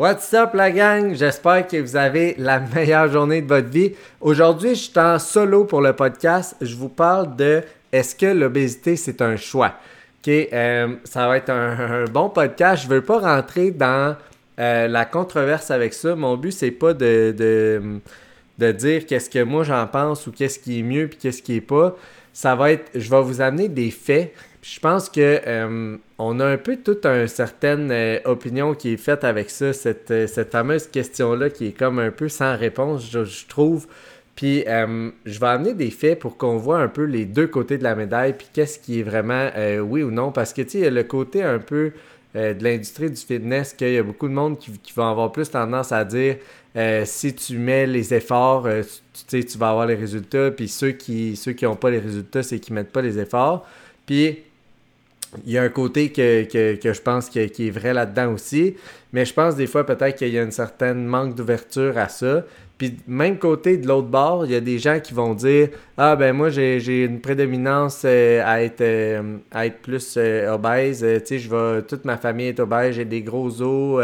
What's up la gang? J'espère que vous avez la meilleure journée de votre vie. Aujourd'hui, je suis en solo pour le podcast. Je vous parle de est-ce que l'obésité c'est un choix? Ok, euh, ça va être un, bon podcast. Je veux pas rentrer dans euh, la controverse avec ça. Mon but c'est pas de, de, de dire qu'est-ce que moi j'en pense ou qu'est-ce qui est mieux puis qu'est-ce qui est pas. Ça va être, je vais vous amener des faits. Je pense que euh, on a un peu toute une certaine euh, opinion qui est faite avec ça, cette, euh, cette fameuse question-là qui est comme un peu sans réponse, je, trouve. Puis je vais amener des faits pour qu'on voit un peu les deux côtés de la médaille, puis qu'est-ce qui est vraiment oui ou non. Parce que tu sais, le côté un peu de l'industrie du fitness qu'il y a beaucoup de monde qui, qui vont avoir plus tendance à dire si tu mets les efforts, tu, tu tu vas avoir les résultats. Puis ceux qui ceux qui n'ont pas les résultats, c'est qu'ils mettent pas les efforts. Puis il y a un côté que, je pense qui est vrai là-dedans aussi. Mais je pense des fois peut-être qu'il y a une certaine manque d'ouverture à ça. Puis même côté de l'autre bord, il y a des gens qui vont dire Ah ben moi j'ai une prédominance euh, à, être, euh, à être plus euh, obèse. Tu sais, je. Toute ma famille est obèse, j'ai des gros os.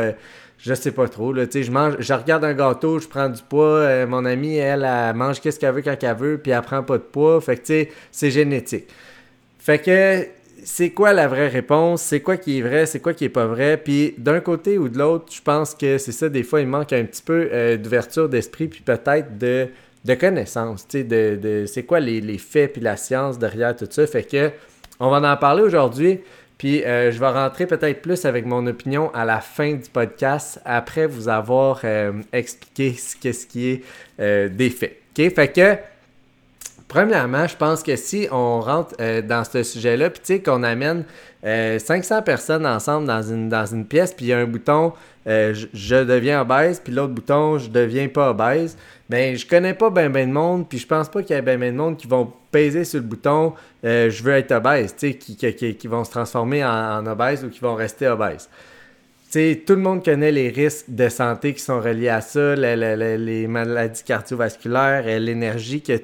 je sais pas trop. Là, je mange, je regarde un gâteau, je prends du poids. mon amie, elle, elle mange qu'est-ce qu'elle veut quand elle veut, puis elle prend pas de poids. Fait que tu sais, c'est génétique. Fait que c'est quoi la vraie réponse? C'est quoi qui est vrai? C'est quoi qui est pas vrai? Puis d'un côté ou de l'autre, je pense que c'est ça, des fois, il manque un petit peu euh, d'ouverture d'esprit, puis peut-être de, de connaissance, tu sais, de, c'est quoi les, les faits puis la science derrière tout ça. Fait que on va en parler aujourd'hui. Puis euh, je vais rentrer peut-être plus avec mon opinion à la fin du podcast, après vous avoir euh, expliqué ce, qu'est-ce qui est des faits. OK? Fait que Premièrement, je pense que si on rentre euh, dans ce sujet-là, puis tu sais qu'on amène euh, 500 personnes ensemble dans une, dans une pièce, puis il y a un bouton euh, je, deviens obèse, puis l'autre bouton je deviens pas obèse, ben je connais pas ben ben de monde, puis je pense pas qu'il y ait ben ben de monde qui vont peser sur le bouton euh, je veux être obèse, tu sais, qui, qui, qui- vont se transformer en, en obèse ou qui vont rester obèses. Tout le monde connaît les risques de santé qui sont reliés à ça, le- le- le- les maladies cardiovasculaires, l'énergie que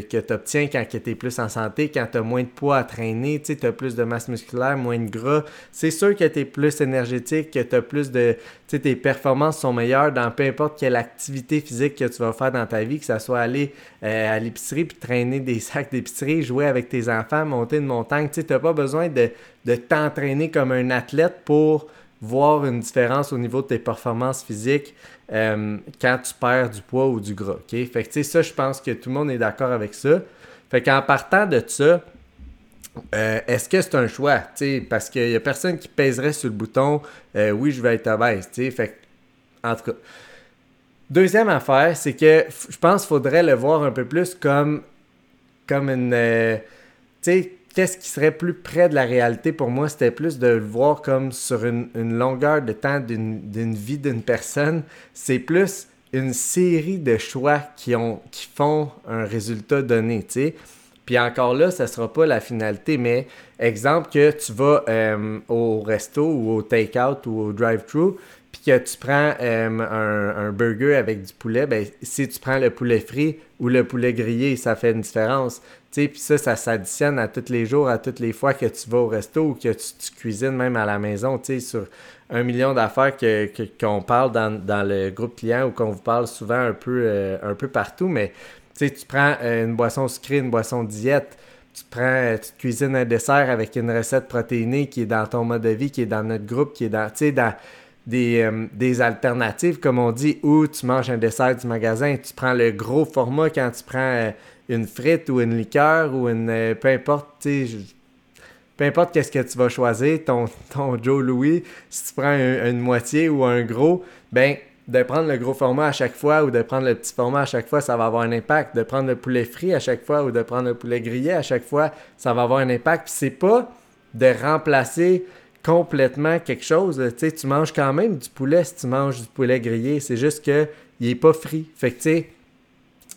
tu obtiens quand tu es plus en santé, quand tu as moins de poids à traîner, tu as plus de masse musculaire, moins de gras. C'est sûr que tu es plus énergétique, que tu as plus de. Tes performances sont meilleures dans peu importe quelle activité physique que tu vas faire dans ta vie, que ce soit aller euh, à l'épicerie puis traîner des sacs d'épicerie, jouer avec tes enfants, monter une montagne. Tu n'as pas besoin de t'entraîner comme un athlète pour voir une différence au niveau de tes performances physiques euh, quand tu perds du poids ou du gras. Fait que ça, je pense que tout le monde est d'accord avec ça. Fait qu'en partant de ça, euh, est-ce que c'est un choix? parce qu'il n'y a personne qui pèserait sur le bouton euh, oui, je vais être obèse. tu sais? Fait que, en tout cas. Deuxième affaire, c'est que je pense qu'il faudrait le voir un peu plus comme, comme une. Qu'est-ce qui serait plus près de la réalité pour moi, c'était plus de le voir comme sur une, longueur de temps d'une d'une vie d'une personne. C'est plus une série de choix qui, ont, qui font un résultat donné, tu sais. Puis encore là, ça sera pas la finalité, mais exemple que tu vas euh, au resto ou au take-out ou au drive-thru, puis que tu prends euh, un, un burger avec du poulet, ben, si tu prends le poulet frit ou le poulet grillé, ça fait une différence. Puis ça, ça s'additionne à tous les jours, à toutes les fois que tu vas au resto ou que tu, cuisines même à la maison, sur un million d'affaires que, qu'on parle dans, le groupe client ou qu'on vous parle souvent un peu, euh, partout, mais tu prends euh, une boisson sucrée, une boisson diète, tu prends, euh, tu cuisines un dessert avec une recette protéinée qui est dans ton mode de vie, qui est dans notre groupe, qui est dans, dans des, euh, des alternatives, comme on dit, où tu manges un dessert du magasin, tu prends le gros format quand tu prends euh, une frite ou une liqueur ou une, euh, peu importe, tu peu importe qu'est-ce que tu vas choisir, ton, ton Joe Louis, si tu prends un- une moitié ou un gros, ben de prendre le gros format à chaque fois ou de prendre le petit format à chaque fois, ça va avoir un impact. De prendre le poulet frit à chaque fois ou de prendre le poulet grillé à chaque fois, ça va avoir un impact. Puis c'est pas de remplacer complètement quelque chose. Tu sais, tu manges quand même du poulet si tu manges du poulet grillé. C'est juste que il est pas frit. Fait que tu sais,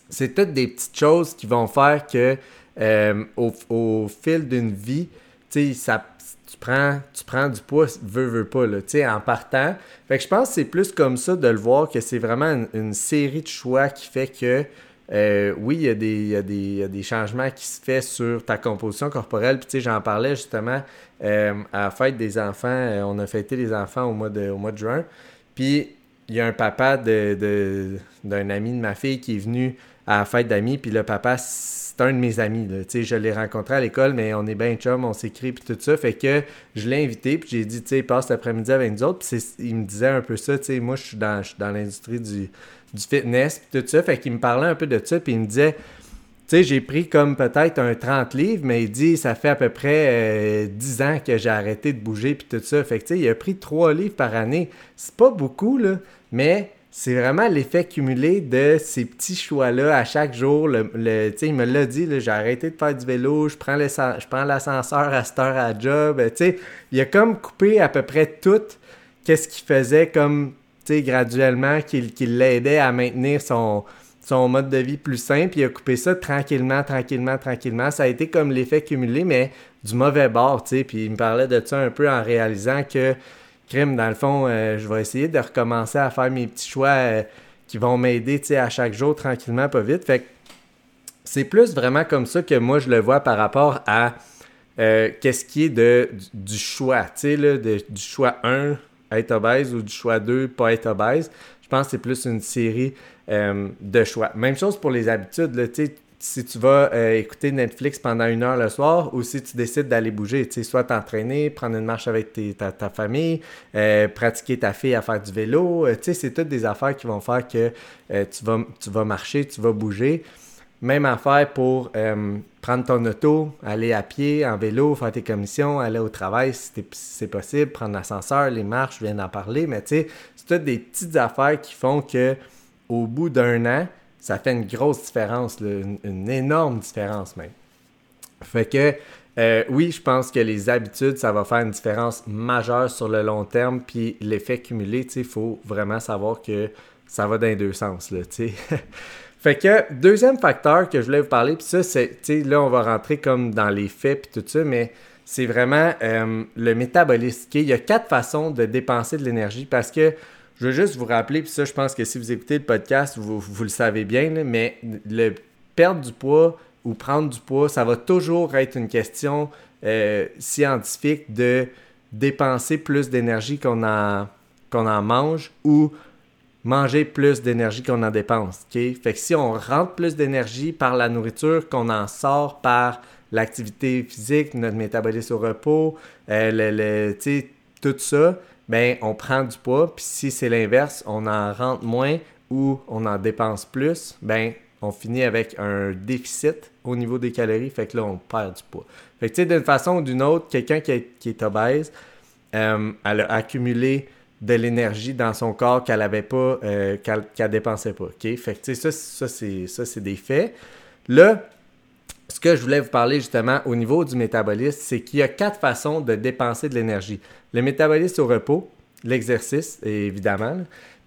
c'est toutes des petites choses qui vont faire que euh, au, fil d'une vie, tu tu prends, tu prends du poids, veux, veux pas, là, en partant. Fait que je pense que c'est plus comme ça de le voir que c'est vraiment une, série de choix qui fait que euh, oui, il y, a des, il, y a des, il y, a des, changements qui se font sur ta composition corporelle. Puis, tu sais, j'en parlais justement euh, à la fête des enfants. Euh, on a fêté les enfants au mois de, au mois de juin. Puis, il y a un papa d'un de, ami de ma fille qui est venu à la fête d'amis. Puis, le papa, c'est un de mes amis. Là. Je l'ai rencontré à l'école, mais on est bien chum, on s'écrit, puis tout ça. Fait que je l'ai invité, puis j'ai dit, tu sais, passe l'après-midi avec nous autres. Puis, il me disait un peu ça. Tu sais, moi, je suis dans, dans l'industrie du du fitness, puis tout ça. Fait qu'il me parlait un peu de ça, puis il me disait, tu sais, j'ai pris comme peut-être un 30 livres, mais il dit, ça fait à peu près 10 euh, ans que j'ai arrêté de bouger, puis tout ça. Fait tu sais, il a pris 3 livres par année. C'est pas beaucoup, là, mais c'est vraiment l'effet cumulé de ces petits choix-là à chaque jour. Le, il me l'a dit, j'ai arrêté de faire du vélo, je prends, l'ascenseur à cette heure à job. Il a comme coupé à peu près tout qu'est-ce qu'il faisait comme graduellement, qu'il l'aidait à maintenir son, son mode de vie plus simple. Il a coupé ça tranquillement, tranquillement, tranquillement. Ça a été comme l'effet cumulé, mais du mauvais bord. Puis il me parlait de ça un peu en réalisant que, crime, dans le fond, euh, je vais essayer de recommencer à faire mes petits choix euh, qui vont m'aider, tu sais, à chaque jour, tranquillement, pas vite. Fait c'est plus vraiment comme ça que moi, je le vois par rapport à euh, qu'est-ce qui est de, du, choix, tu sais, du choix 1 être obèse ou du choix 2, pas être obèse. Je pense que c'est plus une série de choix. Même chose pour les habitudes. Là, si tu vas euh, écouter Netflix pendant une heure le soir ou si tu décides d'aller bouger, soit t'entraîner, prendre une marche avec ta, famille, euh, pratiquer ta fille à faire du vélo, c'est toutes des affaires qui vont faire que tu, vas, tu vas marcher, tu vas bouger. Même affaire pour euh, prendre ton auto, aller à pied, en vélo, faire tes commissions, aller au travail si c'est possible, prendre l'ascenseur, les marches, je viens d'en parler, mais tu sais, c'est toutes des petites affaires qui font que au bout d'un an, ça fait une grosse différence, une, énorme différence même. Fait que euh, oui, je pense que les habitudes, ça va faire une différence majeure sur le long terme, puis l'effet cumulé, il faut vraiment savoir que ça va dans les deux sens, là. Fait que, deuxième facteur que je voulais vous parler, puis ça, c'est, là, on va rentrer comme dans les faits, puis tout ça, mais c'est vraiment euh, le métabolisme. Il y a quatre façons de dépenser de l'énergie parce que je veux juste vous rappeler, puis ça, je pense que si vous écoutez le podcast, vous, vous le savez bien, mais le perdre du poids ou prendre du poids, ça va toujours être une question euh, scientifique de dépenser plus d'énergie qu'on en, en mange ou manger plus d'énergie qu'on en dépense. Fait que si on rentre plus d'énergie par la nourriture qu'on en sort par l'activité physique, notre métabolisme au repos, euh, le, tout ça, ben on prend du poids. Puis si c'est l'inverse, on en rentre moins ou on en dépense plus, ben on finit avec un déficit au niveau des calories. Fait que là, on perd du poids. Fait que tu sais, d'une façon ou d'une autre, quelqu'un qui, est obèse, euh, elle a accumulé de l'énergie dans son corps qu'elle avait pas, euh, qu'elle dépensait pas. OK? Fait que, ça, ça c'est des faits. Là, ce que je voulais vous parler justement au niveau du métabolisme, c'est qu'il y a quatre façons de dépenser de l'énergie. Le métabolisme au repos, l'exercice, évidemment,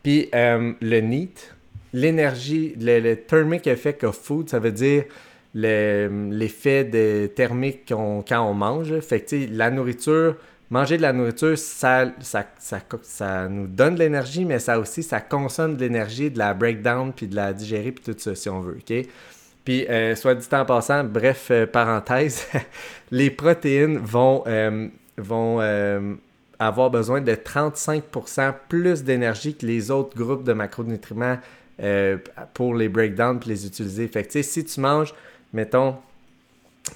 puis euh, le NEAT, l'énergie, le, thermic effect of food, ça veut dire l'effet thermique quand on mange. Fait que, la nourriture manger de la nourriture, ça, ça, ça, nous donne de l'énergie, mais ça aussi, ça consomme de l'énergie, de la breakdown, puis de la digérer, puis tout ça, si on veut, OK? Puis, euh, soit dit en passant, bref, euh, parenthèse, les protéines vont, vont avoir besoin de 35% plus d'énergie que les autres groupes de macronutriments pour les breakdowns puis les utiliser. Fait si tu manges, mettons,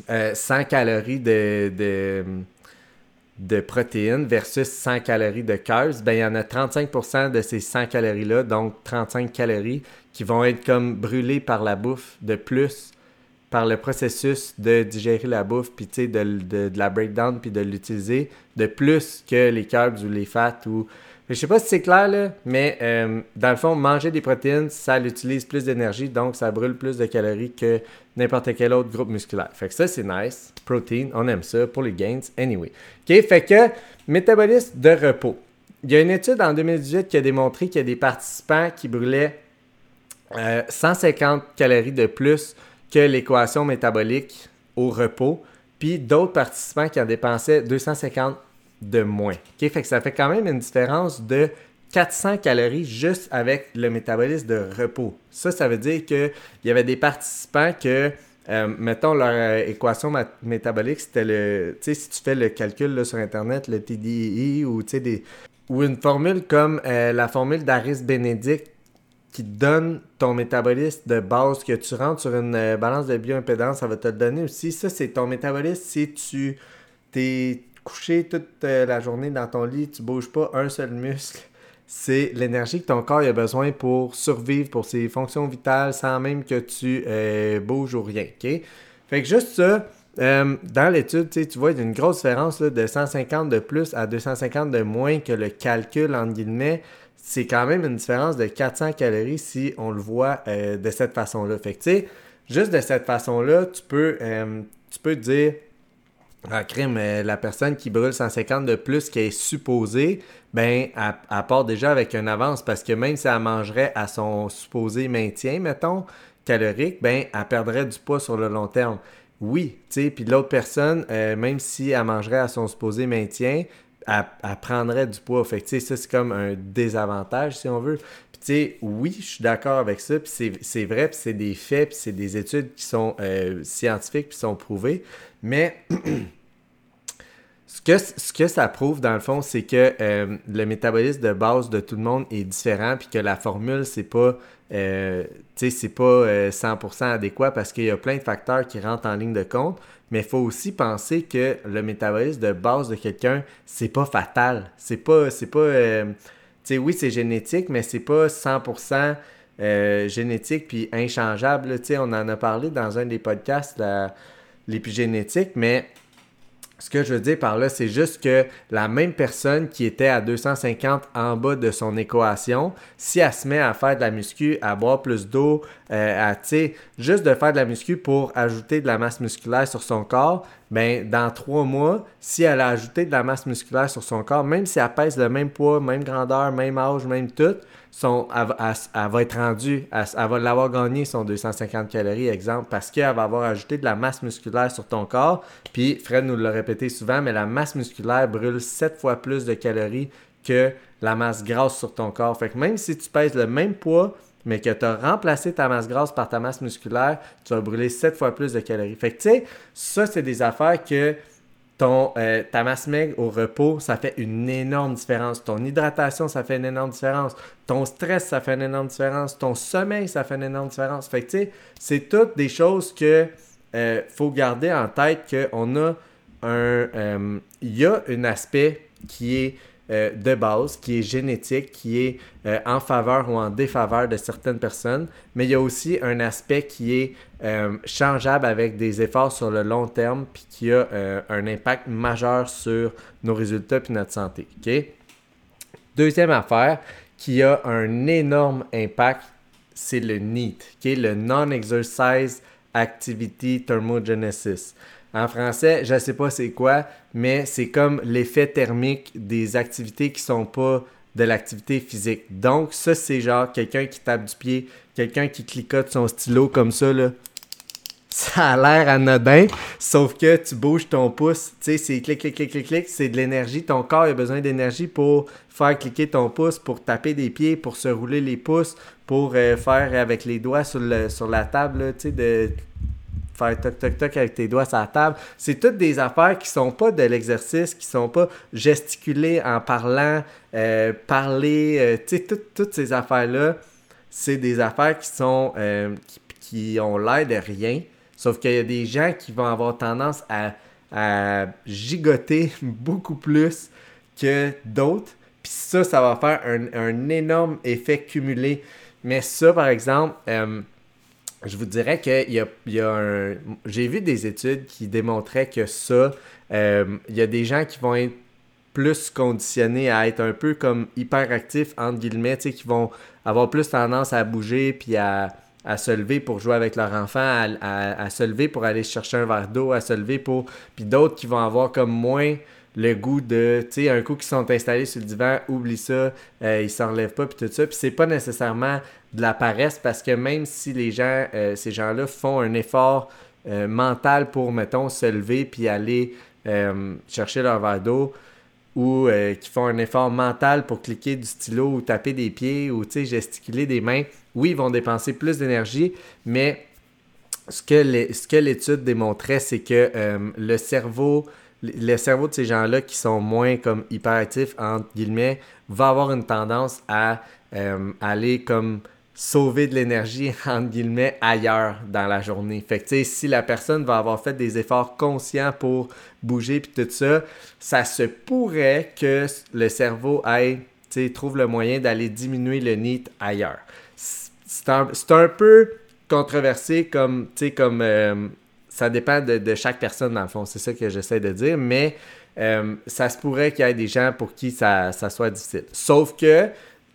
100 calories de de protéines versus 100 calories de carbs, ben, il y en a 35% de ces 100 calories-là, donc 35 calories, qui vont être comme brûlées par la bouffe de plus, par le processus de digérer la bouffe, puis de, de, de, la breakdown, puis de l'utiliser, de plus que les carbs ou les fats ou Je sais pas si c'est clair, là, mais euh, dans le fond, manger des protéines, ça utilise plus d'énergie, donc ça brûle plus de calories que n'importe quel autre groupe musculaire. Fait que ça, c'est nice. Protein, on aime ça pour les gains. Anyway. OK, fait que métabolisme de repos. Il y a une étude en 2018 qui a démontré qu'il y a des participants qui brûlaient 150 euh, calories de plus que l'équation métabolique au repos, puis d'autres participants qui en dépensaient 250 de moins. Fait que ça fait quand même une différence de 400 calories juste avec le métabolisme de repos. Ça, ça veut dire qu'il y avait des participants que, euh, mettons, leur euh, équation métabolique, c'était le. Tu sais, si tu fais le calcul sur Internet, le TDI ou, des, ou une formule comme euh, la formule d'Aris Benedict qui donne ton métabolisme de base que tu rentres sur une balance de bioimpédance, ça va te le donner aussi. Ça, c'est ton métabolisme si tu t'es couché toute la journée dans ton lit, tu bouges pas un seul muscle c'est l'énergie que ton corps a besoin pour survivre, pour ses fonctions vitales, sans même que tu euh, bouges ou rien. OK? Fait que juste ça, euh, dans l'étude, tu vois, il y a une grosse différence de 150 de plus à 250 de moins que le calcul, entre guillemets. C'est quand même une différence de 400 calories si on le voit euh, de cette façon-là. Fait que, tu sais, juste de cette façon-là, tu peux, tu peux dire ah, crime, la personne qui brûle 150 de plus qui est supposée, ben, elle, part déjà avec une avance parce que même si elle mangerait à son supposé maintien, mettons, calorique, ben, elle perdrait du poids sur le long terme. Oui, tu sais, puis l'autre personne, euh, même si elle mangerait à son supposé maintien, elle, prendrait du poids. Fait que, ça, c'est comme un désavantage, si on veut. Puis, tu sais, oui, je suis d'accord avec ça, puis c'est vrai, puis c'est des faits, puis c'est des études qui sont euh, scientifiques, puis sont prouvées. Mais ce que, ce que ça prouve, dans le fond, c'est que euh, le métabolisme de base de tout le monde est différent, puis que la formule, c'est pas, euh, c'est pas 100% euh, adéquat parce qu'il y a plein de facteurs qui rentrent en ligne de compte. Mais il faut aussi penser que le métabolisme de base de quelqu'un, c'est pas fatal. C'est pas. C'est pas oui, c'est génétique, mais c'est pas 100% génétique puis inchangeable. on en a parlé dans un des podcasts, l'épigénétique, mais ce que je veux dire par là, c'est juste que la même personne qui était à 250 en bas de son équation, si elle se met à faire de la muscu, à boire plus d'eau, euh, à, juste de faire de la muscu pour ajouter de la masse musculaire sur son corps, ben dans trois mois, si elle a ajouté de la masse musculaire sur son corps, même si elle pèse le même poids, même grandeur, même âge, même tout, son, elle, va être rendue, elle, va l'avoir gagné son 250 calories, exemple, parce qu'elle va avoir ajouté de la masse musculaire sur ton corps. Puis Fred nous l'a répété souvent, mais la masse musculaire brûle 7 fois plus de calories que la masse grasse sur ton corps. Fait que même si tu pèses le même poids, mais que tu as remplacé ta masse grasse par ta masse musculaire, tu vas brûler 7 fois plus de calories. Fait que tu sais, ça, c'est des affaires que ton, euh, ta masse maigre au repos, ça fait une énorme différence. Ton hydratation, ça fait une énorme différence. Ton stress, ça fait une énorme différence. Ton sommeil, ça fait une énorme différence. Fait c'est toutes des choses que euh, faut garder en tête qu'on a un... Euh, il y a un aspect qui est euh, de base, qui est génétique, qui est euh, en faveur ou en défaveur de certaines personnes, mais il y a aussi un aspect qui est euh, changeable avec des efforts sur le long terme, puis qui a un impact majeur sur nos résultats et notre santé. Deuxième affaire qui a un énorme impact, c'est le NEAT, qui est le Non-Exercise Activity Thermogenesis. En français, je ne sais pas c'est quoi, mais c'est comme l'effet thermique des activités qui sont pas de l'activité physique. Donc, ça, c'est genre quelqu'un qui tape du pied, quelqu'un qui clicote son stylo comme ça, là. Ça a l'air anodin, sauf que tu bouges ton pouce, tu sais, c'est clic, clic, clic, clic, clic, c'est de l'énergie. Ton corps a besoin d'énergie pour faire cliquer ton pouce, pour taper des pieds, pour se rouler les pouces, pour euh, faire avec les doigts sur la table, tu sais, de faire toc toc toc avec tes doigts sur la table. C'est toutes des affaires qui sont pas de l'exercice, qui sont pas gesticuler en parlant, euh, parler, euh, tu sais, toutes ces affaires-là, c'est des affaires qui sont euh, qui, ont l'air de rien. Sauf qu'il y a des gens qui vont avoir tendance à, gigoter beaucoup plus que d'autres. Puis ça, ça va faire un, un, énorme effet cumulé. Mais ça, par exemple, je vous dirais qu'il y a, y a un. J'ai vu des études qui démontraient que ça, euh, il y a des gens qui vont être plus conditionnés à être un peu comme hyperactifs, entre guillemets, qui vont avoir plus tendance à bouger puis à, se lever pour jouer avec leur enfant, à, se lever pour aller chercher un verre d'eau, à se lever pour... Puis d'autres qui vont avoir comme moins le goût de, tu sais, un coup qui sont installés sur le divan, oublie ça, euh, ils s'en relèvent pas, puis tout ça. Puis c'est pas nécessairement de la paresse parce que même si les gens, euh, ces gens-là font un effort euh, mental pour, mettons, se lever puis aller chercher leur verre d'eau, ou qui font un effort mental pour cliquer du stylo ou taper des pieds ou gesticuler des mains, oui, ils vont dépenser plus d'énergie, mais ce que l'étude démontrait, c'est que le cerveau le cerveau de ces gens-là qui sont moins comme hyperactifs, entre guillemets, va avoir une tendance à euh, aller comme sauver de l'énergie, entre guillemets, ailleurs dans la journée. Fait que, si la personne va avoir fait des efforts conscients pour bouger puis tout ça, ça se pourrait que le cerveau aille, trouve le moyen d'aller diminuer le NEAT ailleurs. C'est un, peu controversé comme, comme... Euh, ça dépend de, chaque personne, dans le fond. C'est ça que j'essaie de dire. Mais euh, ça se pourrait qu'il y ait des gens pour qui ça, soit difficile. Sauf que,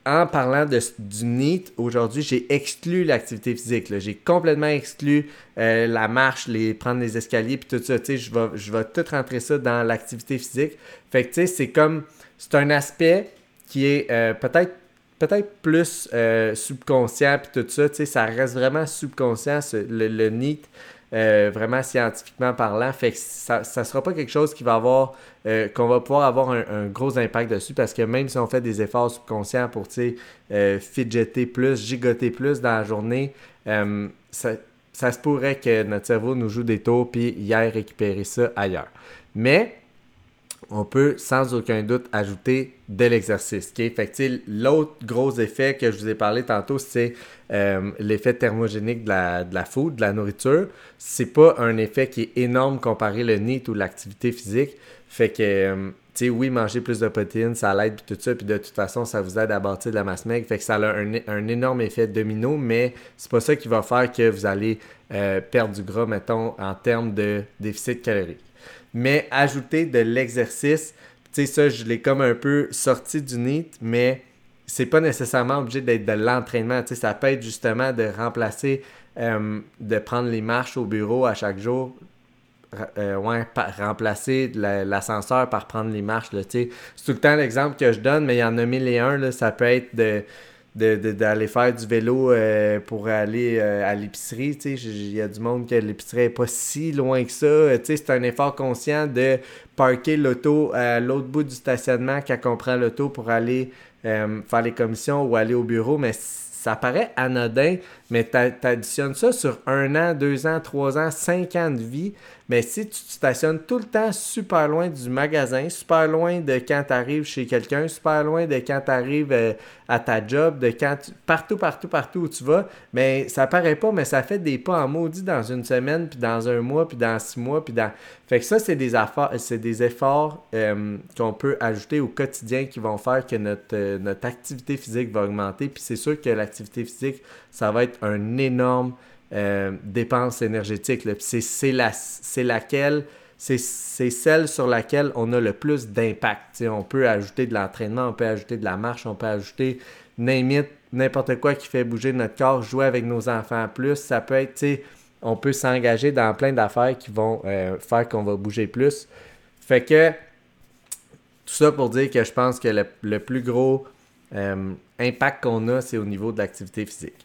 en parlant du NEAT, aujourd'hui, j'ai exclu l'activité physique. J'ai complètement exclu euh, la marche, les prendre les escaliers, puis tout ça. Je vais, je vais tout rentrer ça dans l'activité physique. Fait que, tu sais, c'est comme... C'est un aspect qui est euh, peut-être peut-être plus subconscient, puis tout ça. Tu sais, ça reste vraiment subconscient, le, le. Euh, vraiment scientifiquement parlant. Fait que ça ne sera pas quelque chose qui va avoir euh, qu'on va pouvoir avoir un, gros impact dessus parce que même si on fait des efforts subconscients pour euh, fidgeter plus, gigoter plus dans la journée, euh, ça, se pourrait que notre cerveau nous joue des tours puis aille récupérer ça ailleurs. Mais on peut sans aucun doute ajouter de l'exercice. Fait l'autre gros effet que je vous ai parlé tantôt, c'est euh, l'effet thermogénique de la, de la food, de la nourriture. C'est pas un effet qui est énorme comparé le NEAT ou l'activité physique. Fait que, euh, tu sais, oui, manger plus de protéines, ça l'aide, puis tout ça, puis de toute façon, ça vous aide à bâtir de la masse maigre. Fait que ça a un, énorme effet domino, mais c'est pas ça qui va faire que vous allez euh, perdre du gras, mettons, en termes de déficit calorique mais ajouter de l'exercice, tu sais, ça, je l'ai comme un peu sorti du NEAT, mais c'est pas nécessairement obligé d'être de l'entraînement. Tu sais, ça peut être justement de remplacer, euh, de prendre les marches au bureau à chaque jour. Euh, ouais, remplacer l'ascenseur par prendre les marches. Là, c'est tout le temps l'exemple que je donne, mais il y en a mille et un. Là, ça peut être de d'aller faire du vélo euh, pour aller euh, à l'épicerie. Il y a du monde que l'épicerie n'est pas si loin que ça. C'est un effort conscient de parker l'auto à l'autre bout du stationnement quand on l'auto pour aller euh, faire les commissions ou aller au bureau. Mais ça paraît anodin, mais tu additionnes ça sur un an, deux ans, trois ans, cinq ans de vie. Mais si tu stationnes tout le temps super loin du magasin, super loin de quand tu arrives chez quelqu'un, super loin de quand tu arrives euh, à ta job, de quand partout, partout, partout où tu vas, mais ça paraît pas, mais ça fait des pas en maudit dans une semaine, puis dans un mois, puis dans six mois, puis dans. Fait que ça, c'est des efforts, c'est des efforts euh, qu'on peut ajouter au quotidien qui vont faire que notre, euh, notre activité physique va augmenter. Puis c'est sûr que l'activité physique, ça va être un énorme euh, dépenses énergétiques. C'est la, laquelle, c'est celle sur laquelle on a le plus d'impact. On peut ajouter de l'entraînement, on peut ajouter de la marche, on peut ajouter n'importe quoi qui fait bouger notre corps, jouer avec nos enfants plus. Ça peut être, on peut s'engager dans plein d'affaires qui vont euh, faire qu'on va bouger plus. Fait que tout ça pour dire que je pense que le, plus gros euh, impact qu'on a, c'est au niveau de l'activité physique.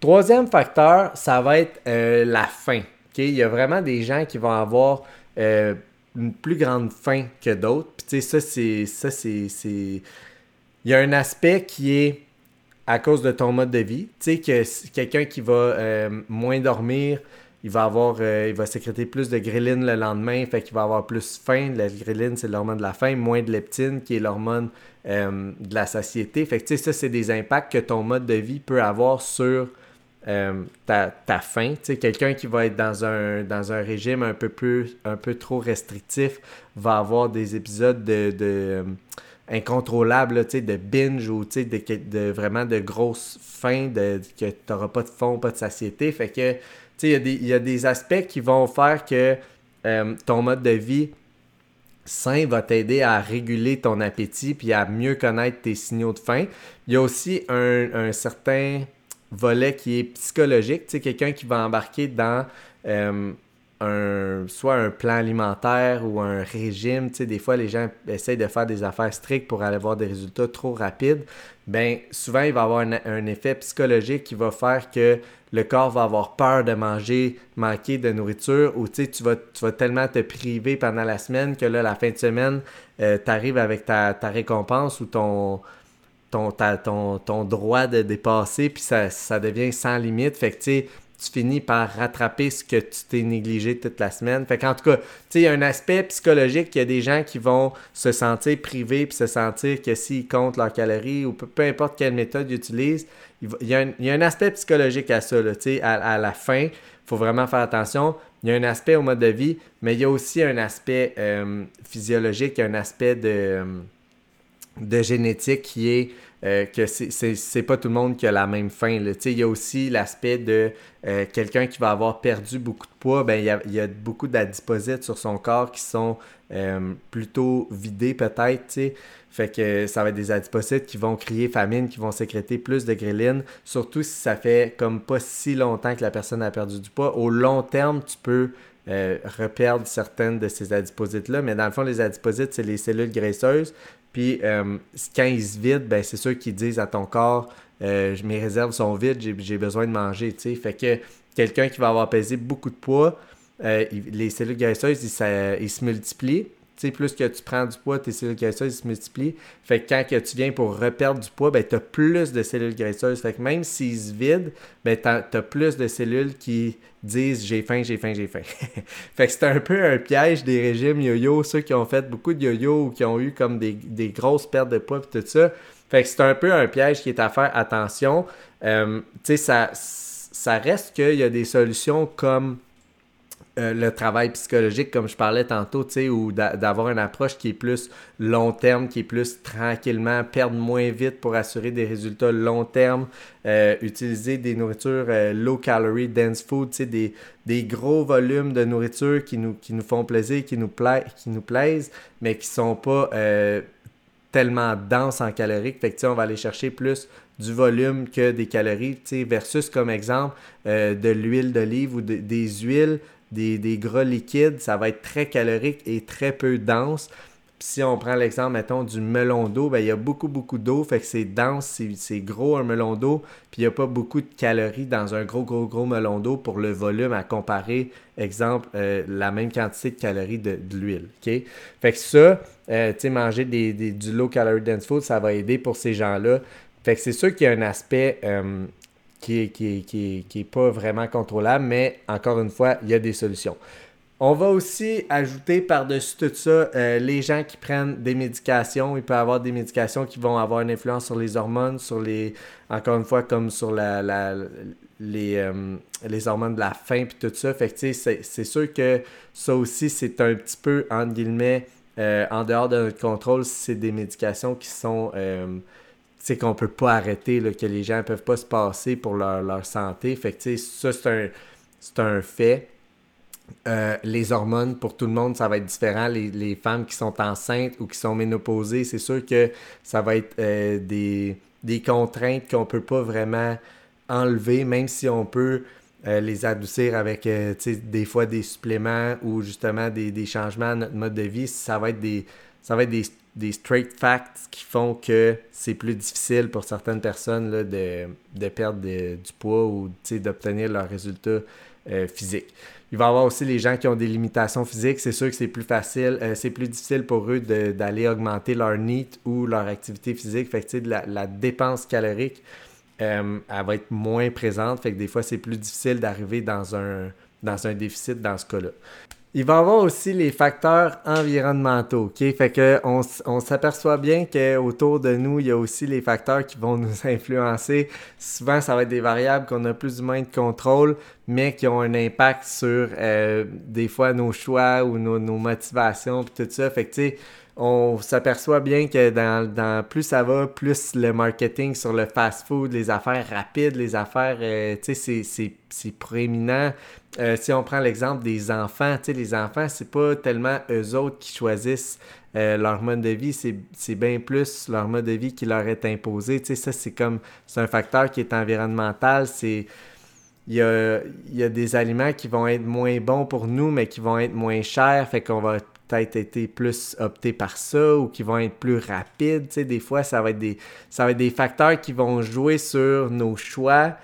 Troisième facteur, ça va être euh, la faim. Il y a vraiment des gens qui vont avoir euh, une plus grande faim que d'autres. Puis ça, c'est. Ça, c'est. Il y a un aspect qui est à cause de ton mode de vie. Tu sais, que quelqu'un qui va euh, moins dormir, il va avoir il va sécréter plus de ghrelin le lendemain, fait qu'il va avoir plus faim. La ghrelin, c'est l'hormone de la faim, moins de leptine, qui est l'hormone de la satiété. Fait que ça, c'est des impacts que ton mode de vie peut avoir sur euh, ta, faim. Quelqu'un qui va être dans un, régime un peu, trop restrictif va avoir des épisodes de, de euh, incontrôlables, de binge ou de, de, vraiment de grosses faim, de, que tu n'auras pas de fond, pas de satiété. Fait que il y, a des aspects qui vont faire que euh, ton mode de vie sain va t'aider à réguler ton appétit puis à mieux connaître tes signaux de faim. Il y a aussi un, certain volet qui est psychologique, tu quelqu'un qui va embarquer dans euh, un, soit un plan alimentaire ou un régime. Tu sais, des fois, les gens essayent de faire des affaires strictes pour aller voir des résultats trop rapides. Ben, souvent, il va avoir un, effet psychologique qui va faire que le corps va avoir peur de manger, manquer de nourriture, ou tu vas, tu tellement te priver pendant la semaine que là, la fin de semaine, euh, tu arrives avec ta, récompense ou ton, ton, ton, ton droit de dépasser, puis ça, ça devient sans limite. Fait que tu sais, tu finis par rattraper ce que tu t'es négligé toute la semaine. Fait qu'en tout cas, tu sais, il y a un aspect psychologique, il y a des gens qui vont se sentir privés puis se sentir que s'ils comptent leurs calories ou peu, importe quelle méthode ils utilisent, il, y a un, aspect psychologique à ça, tu sais, à, la fin, il faut vraiment faire attention. Il y a un aspect au mode de vie, mais il y a aussi un aspect euh, physiologique, un aspect de, de génétique qui est euh, que c'est pas tout le monde qui a la même faim. Il y a aussi l'aspect de euh, quelqu'un qui va avoir perdu beaucoup de poids, ben, il, y a, beaucoup d'adiposites sur son corps qui sont euh, plutôt vidés peut-être. Fait que ça va être des adiposites qui vont créer famine, qui vont sécréter plus de gréline, surtout si ça fait comme pas si longtemps que la personne a perdu du poids. Au long terme, tu peux reperdre certaines de ces adiposites-là, mais dans le fond, les adiposites, c'est les cellules graisseuses. Puis euh, quand ils se vident, ben, c'est sûr qu'ils disent à ton corps euh, mes réserves sont vides, j'ai besoin de manger. sais. Fait que quelqu'un qui va avoir pesé beaucoup de poids, euh, les cellules graisseuses, ils se multiplient plus que tu prends du poids, tes cellules graisseuses se multiplient. Fait que quand que tu viens pour reperdre du poids, ben, tu as plus de cellules graisseuses. Fait que même s'ils se vident, ben, tu as, plus de cellules qui disent j'ai faim, j'ai faim, j'ai faim. fait que c'est un peu un piège des régimes yo-yo, ceux qui ont fait beaucoup de yo-yo ou qui ont eu comme des, grosses pertes de poids et tout ça. Fait que c'est un peu un piège qui est à faire attention. Euh, tu sais, ça, ça reste qu'il y a des solutions comme euh, le travail psychologique, comme je parlais tantôt, ou d'avoir une approche qui est plus long terme, qui est plus tranquillement, perdre moins vite pour assurer des résultats long terme, euh, utiliser des nourritures euh, low calorie, dense food, des, des, gros volumes de nourriture qui nous, qui nous font plaisir, qui nous, pla qui nous plaisent, mais qui sont pas tellement denses en calories. Fait que, on va aller chercher plus du volume que des calories, versus comme exemple de l'huile d'olive ou des huiles des, gras liquides, ça va être très calorique et très peu dense. si on prend l'exemple, mettons, du melon d'eau, ben, il y a beaucoup, beaucoup d'eau, fait que c'est dense, c'est gros un melon d'eau, puis il n'y a pas beaucoup de calories dans un gros, gros, gros melon d'eau pour le volume à comparer, exemple, euh, la même quantité de calories de, l'huile. Fait que ça, euh, tu sais, manger du low calorie dense food, ça va aider pour ces gens-là. Fait que c'est sûr qu'il y a un aspect euh, qui n'est qui qui, pas vraiment contrôlable, mais encore une fois, il y a des solutions. On va aussi ajouter par-dessus tout ça euh, les gens qui prennent des médications. Il peut y avoir des médications qui vont avoir une influence sur les hormones, sur les. Encore une fois, comme sur la, la les, euh, les hormones de la faim puis tout ça. Fait c'est sûr que ça aussi, c'est un petit peu, entre guillemets, euh, en dehors de notre contrôle, c'est des médications qui sont c'est qu'on peut pas arrêter, que les gens peuvent pas se passer pour leur, santé. Fait ça, c'est un, un fait. Euh, les hormones, pour tout le monde, ça va être différent. Les, femmes qui sont enceintes ou qui sont ménopausées, c'est sûr que ça va être euh, des, contraintes qu'on peut pas vraiment enlever, même si on peut euh, les adoucir avec des fois des suppléments ou justement des, des, changements à notre mode de vie. Ça va être des, ça va être des des straight facts qui font que c'est plus difficile pour certaines personnes là, de, de, perdre du poids ou d'obtenir leurs résultats euh, physiques. Il va y avoir aussi les gens qui ont des limitations physiques. C'est sûr que c'est plus facile, euh, c'est plus difficile pour eux d'aller augmenter leur NEAT ou leur activité physique. Fait que la, la dépense calorique, euh, elle va être moins présente. Fait que des fois, c'est plus difficile d'arriver dans un, dans un déficit dans ce cas-là. Il va y avoir aussi les facteurs environnementaux, OK? Fait que on, s'aperçoit bien qu'autour de nous, il y a aussi les facteurs qui vont nous influencer. Souvent, ça va être des variables qu'on a plus ou moins de contrôle, mais qui ont un impact sur euh, des fois nos choix ou nos, motivations puis tout ça. Fait que tu sais, on s'aperçoit bien que dans, plus ça va, plus le marketing sur le fast-food, les affaires rapides, les affaires, euh, tu sais, c'est prééminent. Euh, si on prend l'exemple des enfants, tu sais, les enfants, c'est pas tellement eux autres qui choisissent euh, leur mode de vie, c'est bien plus leur mode de vie qui leur est imposé. Tu sais, ça, c'est comme, c'est un facteur qui est environnemental, c'est il y, a, il y a, des aliments qui vont être moins bons pour nous, mais qui vont être moins chers, fait qu'on va peut-être été plus opté par ça ou qui vont être plus rapides. Des fois, ça va, être des, ça va être des facteurs qui vont jouer sur nos choix.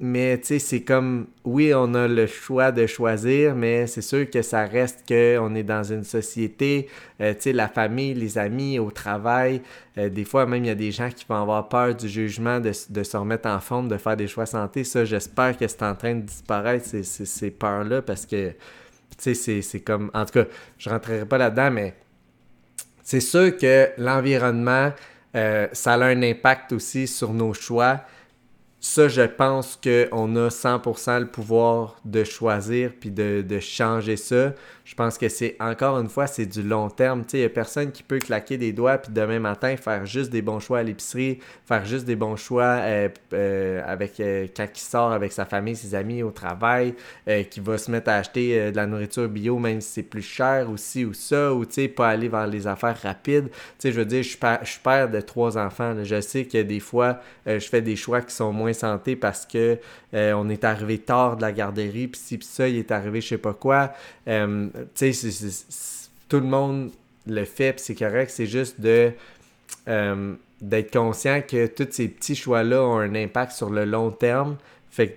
Mais c'est comme, oui, on a le choix de choisir, mais c'est sûr que ça reste qu'on est dans une société, euh, la famille, les amis, au travail. Euh, des fois, même, il y a des gens qui vont avoir peur du jugement, de, de se remettre en forme, de faire des choix santé. Ça, j'espère que c'est en train de disparaître, ces, ces, ces peurs-là, parce que tu sais, c'est comme. En tout cas, je rentrerai pas là-dedans, mais c'est sûr que l'environnement, euh, ça a un impact aussi sur nos choix. Ça, je pense qu'on a 100% le pouvoir de choisir puis de, de changer ça. Je pense que c'est, encore une fois, c'est du long terme. Il n'y a personne qui peut claquer des doigts puis demain matin faire juste des bons choix à l'épicerie, faire juste des bons choix euh, euh, avec euh, quand il sort avec sa famille, ses amis au travail, qui va se mettre à acheter de la nourriture bio même si c'est plus cher aussi ou ça, ou pas aller vers les affaires rapides. Tu sais, je veux dire, je suis père, de trois enfants. Je sais que des fois, je fais des choix qui sont moins santé parce que on est arrivé tard de la garderie, puis si ça, il est arrivé je sais pas quoi tu sais, tout le monde le fait, c'est correct. C'est juste euh, d'être conscient que tous ces petits choix-là ont un impact sur le long terme. Fait qu'il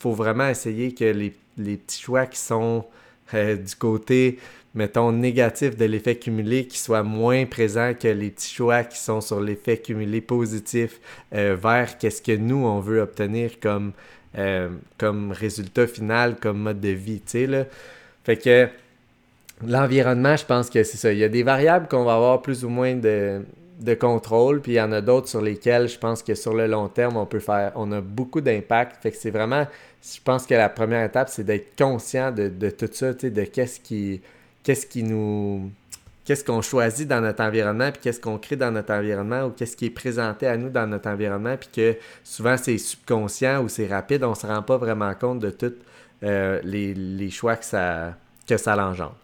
faut vraiment essayer que les, petits choix qui sont euh, du côté, mettons, négatif de l'effet cumulé, qui soient moins présents que les petits choix qui sont sur l'effet cumulé positif euh, vers qu'est-ce que nous, on veut obtenir comme, comme résultat final, comme mode de vie, tu sais, là. Fait que l'environnement, je pense que c'est ça. Il y a des variables qu'on va avoir plus ou moins de, contrôle, puis il y en a d'autres sur lesquelles je pense que sur le long terme, on peut faire, on a beaucoup d'impact. Fait que c'est vraiment, je pense que la première étape, c'est d'être conscient de, tout ça, de qu'est-ce qui, qu'est-ce qui nous, qu'est-ce qu'on choisit dans notre environnement, puis qu'est-ce qu'on crée dans notre environnement, ou qu'est-ce qui est présenté à nous dans notre environnement, puis que souvent c'est subconscient ou c'est rapide, on ne se rend pas vraiment compte de tout euh, les, choix que ça, que ça l'engendre.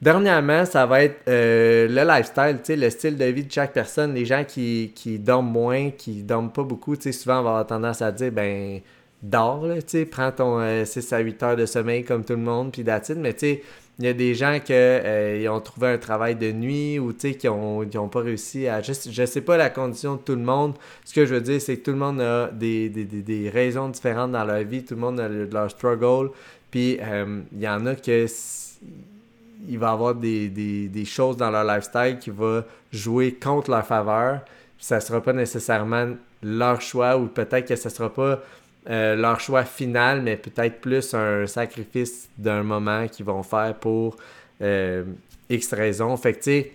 Dernièrement, ça va être euh, le lifestyle, le style de vie de chaque personne. Les gens qui, dorment moins, qui dorment pas beaucoup, souvent on va avoir tendance à dire ben dors, prends ton 6 euh, à 8 heures de sommeil comme tout le monde, puis d'attitude, mais tu il y a des gens qui euh, ont trouvé un travail de nuit ou qui n'ont ont pas réussi à. Je, je sais pas la condition de tout le monde. Ce que je veux dire, c'est que tout le monde a des, des, des, raisons différentes dans leur vie. Tout le monde a leur struggle. Puis euh, il y en a que il va avoir des, des, choses dans leur lifestyle qui vont jouer contre leur faveur. Ça sera pas nécessairement leur choix ou peut-être que ça sera pas euh, leur choix final, mais peut-être plus un sacrifice d'un moment qu'ils vont faire pour euh, X raisons. Fait que, tu sais,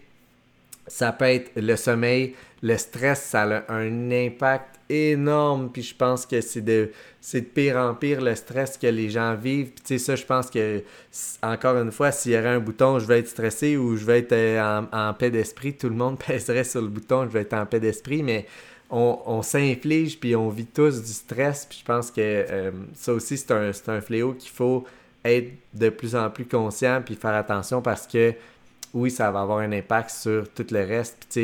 ça peut être le sommeil, le stress, ça a un impact énorme. Puis je pense que c'est de, c'est de pire en pire le stress que les gens vivent. Puis tu sais, ça, je pense que, encore une fois, s'il y aurait un bouton, je vais être stressé ou je vais être euh, en, en paix d'esprit, tout le monde pèserait sur le bouton, je vais être en paix d'esprit. Mais on, s'inflige puis on vit tous du stress. Puis je pense que euh, ça aussi, c'est un, un, fléau qu'il faut être de plus en plus conscient puis faire attention parce que oui, ça va avoir un impact sur tout le reste.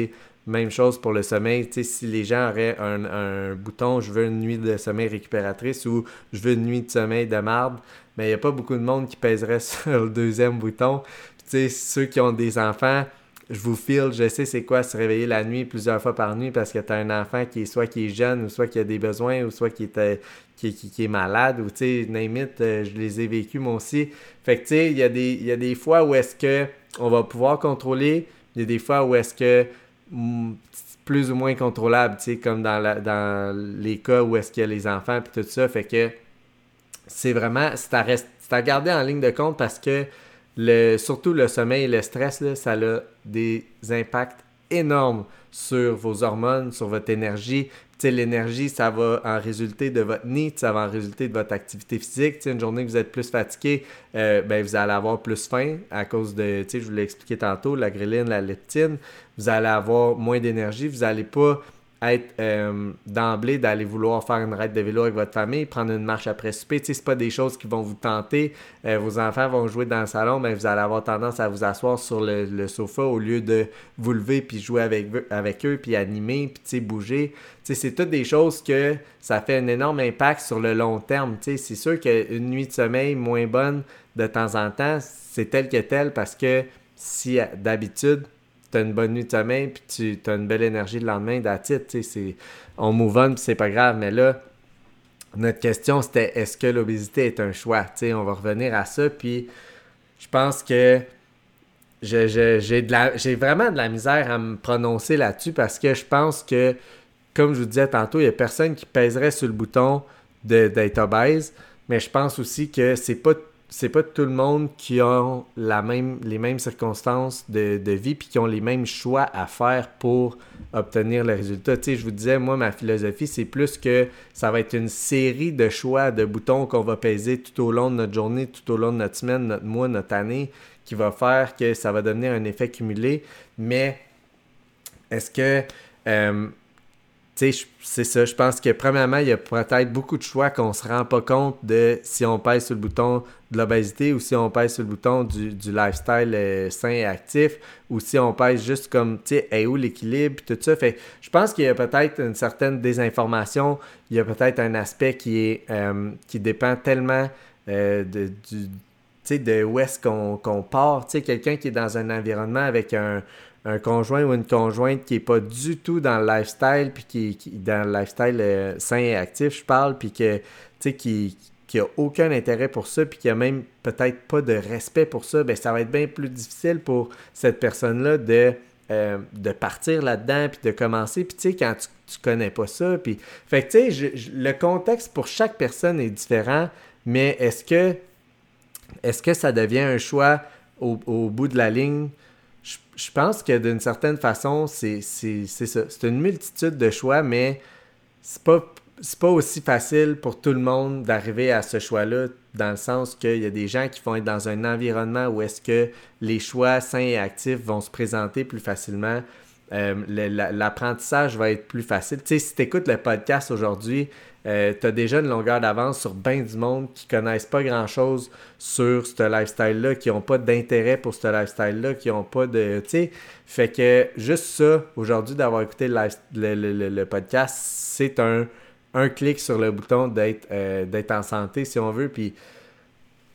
Même chose pour le sommeil. Si les gens auraient un, bouton je veux une nuit de sommeil récupératrice ou je veux une nuit de sommeil de marde, mais il n'y a pas beaucoup de monde qui pèserait sur le deuxième bouton. Puis, ceux qui ont des enfants, je vous file, je sais c'est quoi se réveiller la nuit plusieurs fois par nuit parce que tu as un enfant qui est soit qui est jeune ou soit qui a des besoins ou soit qui est, qui, est malade ou tu sais, it, euh, je les ai vécus moi aussi. Fait que tu sais, il y, a des, fois où est-ce que on va pouvoir contrôler, il y a des fois où est-ce que mm, plus ou moins contrôlable, tu sais, comme dans, les cas où est-ce qu'il y a les enfants et tout ça. Fait que c'est vraiment, c'est à, à garder en ligne de compte parce que surtout le sommeil et le stress, ça a des impacts énormes sur vos hormones, sur votre énergie. L'énergie, ça va en résulter de votre nid, ça va en résulter de votre activité physique. sais, une journée que vous êtes plus fatigué, euh, ben, vous allez avoir plus faim à cause de, je vous l'ai expliqué tantôt, la gréline, la leptine. Vous allez avoir moins d'énergie, vous n'allez pas être euh, d'emblée d'aller vouloir faire une raide de vélo avec votre famille, prendre une marche après souper. Tu sais, c'est pas des choses qui vont vous tenter. Euh, vos enfants vont jouer dans le salon, mais vous allez avoir tendance à vous asseoir sur le, sofa au lieu de vous lever puis jouer avec, avec eux, puis animer, puis bouger. Tu c'est toutes des choses que ça fait un énorme impact sur le long terme. C'est sûr qu'une nuit de sommeil moins bonne de temps en temps, c'est tel que tel parce que si d'habitude tu as une bonne nuit de sommeil, puis tu as une belle énergie le lendemain, d'attitude, c'est on move on, puis c'est pas grave. Mais là, notre question, c'était est-ce que l'obésité est un choix? sais, on va revenir à ça, puis je pense que j'ai vraiment de la misère à me prononcer là-dessus parce que je pense que, comme je vous disais tantôt, il n'y a personne qui pèserait sur le bouton d'être obèse, mais je pense aussi que c'est pas c'est pas tout le monde qui a la même, les mêmes circonstances de, vie puis qui ont les mêmes choix à faire pour obtenir le résultat. Tu sais, je vous disais, moi, ma philosophie, c'est plus que ça va être une série de choix, de boutons qu'on va peser tout au long de notre journée, tout au long de notre semaine, notre mois, notre année, qui va faire que ça va devenir un effet cumulé. Mais est-ce que euh, c'est ça. Je pense que premièrement, il y a peut-être beaucoup de choix qu'on se rend pas compte de si on pèse sur le bouton de l'obésité ou si on pèse sur le bouton du, lifestyle euh, sain et actif ou si on pèse juste comme, tu sais, où l'équilibre tout ça. Fait je pense qu'il y a peut-être une certaine désinformation. Il y a peut-être un aspect qui est euh, qui dépend tellement euh, de, du, de où est-ce qu'on part. Tu sais, quelqu'un qui est dans un environnement avec un un conjoint ou une conjointe qui est pas du tout dans le lifestyle, puis qui, qui dans le lifestyle euh, sain et actif, je parle, puis que, qui, qui a aucun intérêt pour ça, puis qui a même peut-être pas de respect pour ça, ben ça va être bien plus difficile pour cette personne-là de, euh, de partir là-dedans, puis de commencer. Puis tu sais, quand tu, tu connais pas ça, puis... Fait que tu sais, le contexte pour chaque personne est différent, mais est-ce que, est-ce que ça devient un choix au bout de la ligne? Je, pense que d'une certaine façon, c'est ça. C'est une multitude de choix, mais c'est pas pas aussi facile pour tout le monde d'arriver à ce choix-là, dans le sens qu'il y a des gens qui vont être dans un environnement où est-ce que les choix sains et actifs vont se présenter plus facilement. Euh, l'apprentissage va être plus facile. Tu sais, si tu écoutes le podcast aujourd'hui, euh, tu as déjà une longueur d'avance sur bien du monde qui connaissent pas grand-chose sur ce lifestyle-là, qui n'ont pas d'intérêt pour ce lifestyle-là, qui n'ont pas de... Tu sais, fait que juste ça, aujourd'hui, d'avoir écouté le, podcast, c'est un, clic sur le bouton d'être euh, d'être en santé, si on veut, puis...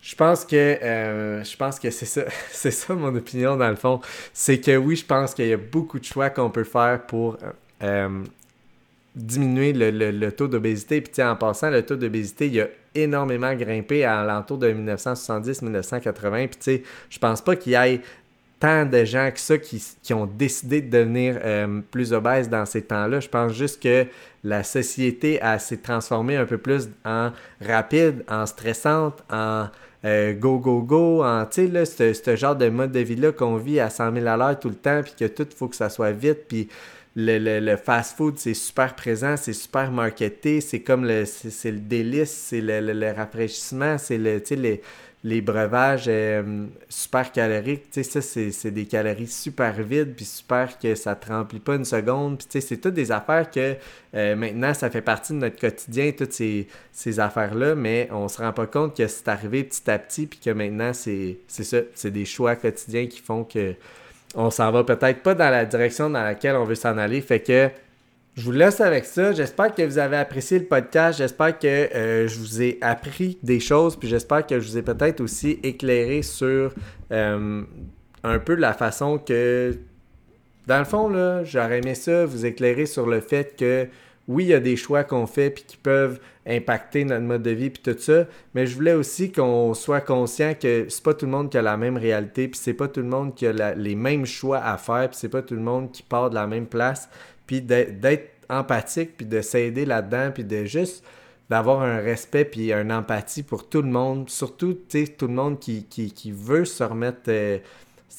Je pense que euh, je pense que c'est ça, c'est ça mon opinion dans le fond. C'est que oui, je pense qu'il y a beaucoup de choix qu'on peut faire pour diminuer le, taux d'obésité. Puis en passant, le taux d'obésité, il a énormément grimpé à l'entour de 1970-1980. Puis tu sais, je pense pas qu'il y ait tant de gens que ça qui, ont décidé de devenir euh, plus obèses dans ces temps-là. Je pense juste que la société s'est transformée un peu plus en rapide, en stressante, en euh, go, go, go, en, tu sais, ce genre de mode de vie-là qu'on vit à 100 000 à l'heure tout le temps, puis que tout, faut que ça soit vite, puis le, fast-food, c'est super présent, c'est super marketé, c'est comme le, c'est, le délice, c'est le, rafraîchissement, c'est le, les, les breuvages euh, super caloriques, tu sais, ça, c'est, des calories super vides, puis super que ça te remplit pas une seconde, puis tu sais, c'est toutes des affaires que euh, maintenant, ça fait partie de notre quotidien, toutes ces, affaires-là, mais on se rend pas compte que c'est arrivé petit à petit, puis que maintenant, c'est, c'est ça, c'est des choix quotidiens qui font que on s'en va peut-être pas dans la direction dans laquelle on veut s'en aller. Fait que je vous laisse avec ça. J'espère que vous avez apprécié le podcast. J'espère que euh, je vous ai appris des choses. Puis j'espère que je vous ai peut-être aussi éclairé sur euh, un peu la façon que. Dans le fond, là, j'aurais aimé ça, vous éclairer sur le fait que oui, il y a des choix qu'on fait puis qui peuvent impacter notre mode de vie puis tout ça, mais je voulais aussi qu'on soit conscient que c'est pas tout le monde qui a la même réalité puis c'est pas tout le monde qui a les mêmes choix à faire puis c'est pas tout le monde qui part de la même place puis d'être empathique puis de s'aider là-dedans puis de juste d'avoir un respect puis une empathie pour tout le monde, surtout tout le monde qui, qui, veut se remettre euh,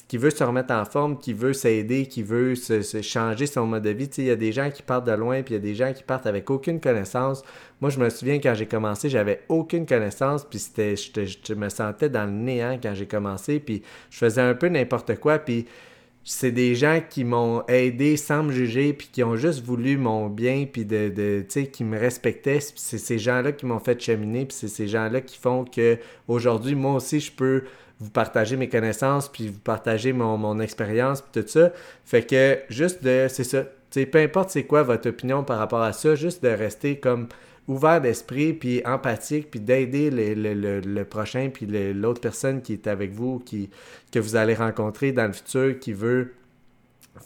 qui veut se remettre en forme, qui veut s'aider, qui veut se, changer son mode de vie. Il y a des gens qui partent de loin, puis il y a des gens qui partent avec aucune connaissance. Moi, je me souviens quand j'ai commencé, j'avais aucune connaissance, puis c'était, je, me sentais dans le néant quand j'ai commencé, puis je faisais un peu n'importe quoi, puis c'est des gens qui m'ont aidé sans me juger, puis qui ont juste voulu mon bien, puis de, de qui me respectaient. C'est ces gens-là qui m'ont fait cheminer, puis c'est ces gens-là qui font que aujourd'hui, moi aussi, je peux vous partager mes connaissances, puis vous partager mon, expérience, puis tout ça. Fait que juste de, c'est ça, sais, peu importe c'est quoi votre opinion par rapport à ça, juste de rester comme ouvert d'esprit, puis empathique, puis d'aider le, prochain, puis l'autre personne qui est avec vous, que vous allez rencontrer dans le futur, qui veut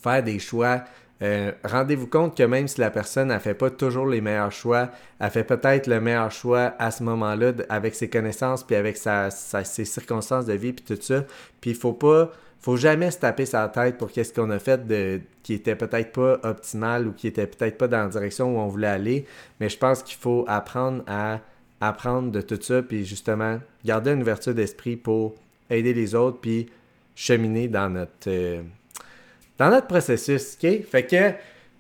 faire des choix euh, rendez-vous compte que même si la personne ne fait pas toujours les meilleurs choix, elle fait peut-être le meilleur choix à ce moment-là avec ses connaissances, puis avec ses circonstances de vie, puis tout ça. Puis il faut pas, faut jamais se taper sa tête pour qu'est-ce qu'on a fait de, qui était peut-être pas optimal ou qui était peut-être pas dans la direction où on voulait aller. Mais je pense qu'il faut apprendre à apprendre de tout ça, puis justement garder une ouverture d'esprit pour aider les autres, puis cheminer dans notre... Euh, dans notre processus, OK? Fait que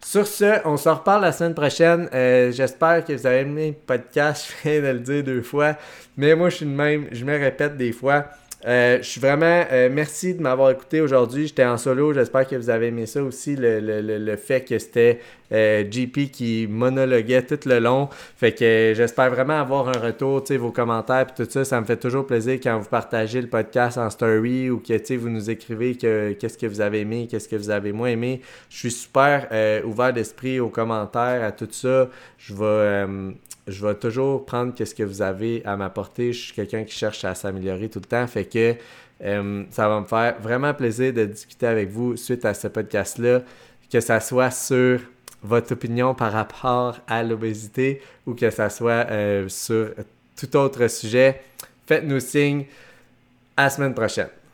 sur ce, on se reparle la semaine prochaine. Euh, j'espère que vous avez aimé le podcast. Je viens de le dire deux fois. Mais moi, je suis le même. Je me répète des fois. Euh, je suis vraiment. Euh, merci de m'avoir écouté aujourd'hui. J'étais en solo. J'espère que vous avez aimé ça aussi. Le, fait que c'était euh, GP qui monologuait tout le long. Fait que j'espère vraiment avoir un retour, vos commentaires et tout ça. Ça me fait toujours plaisir quand vous partagez le podcast en story ou que vous nous écrivez que qu'est-ce que vous avez aimé, qu'est-ce que vous avez moins aimé. Je suis super ouvert d'esprit aux commentaires, à tout ça. Je vais je vais toujours prendre ce que vous avez à m'apporter. Je suis quelqu'un qui cherche à s'améliorer tout le temps. Fait que euh, ça va me faire vraiment plaisir de discuter avec vous suite à ce podcast-là, que ça soit sur votre opinion par rapport à l'obésité ou que ça soit euh, sur tout autre sujet. Faites-nous signe. À la semaine prochaine.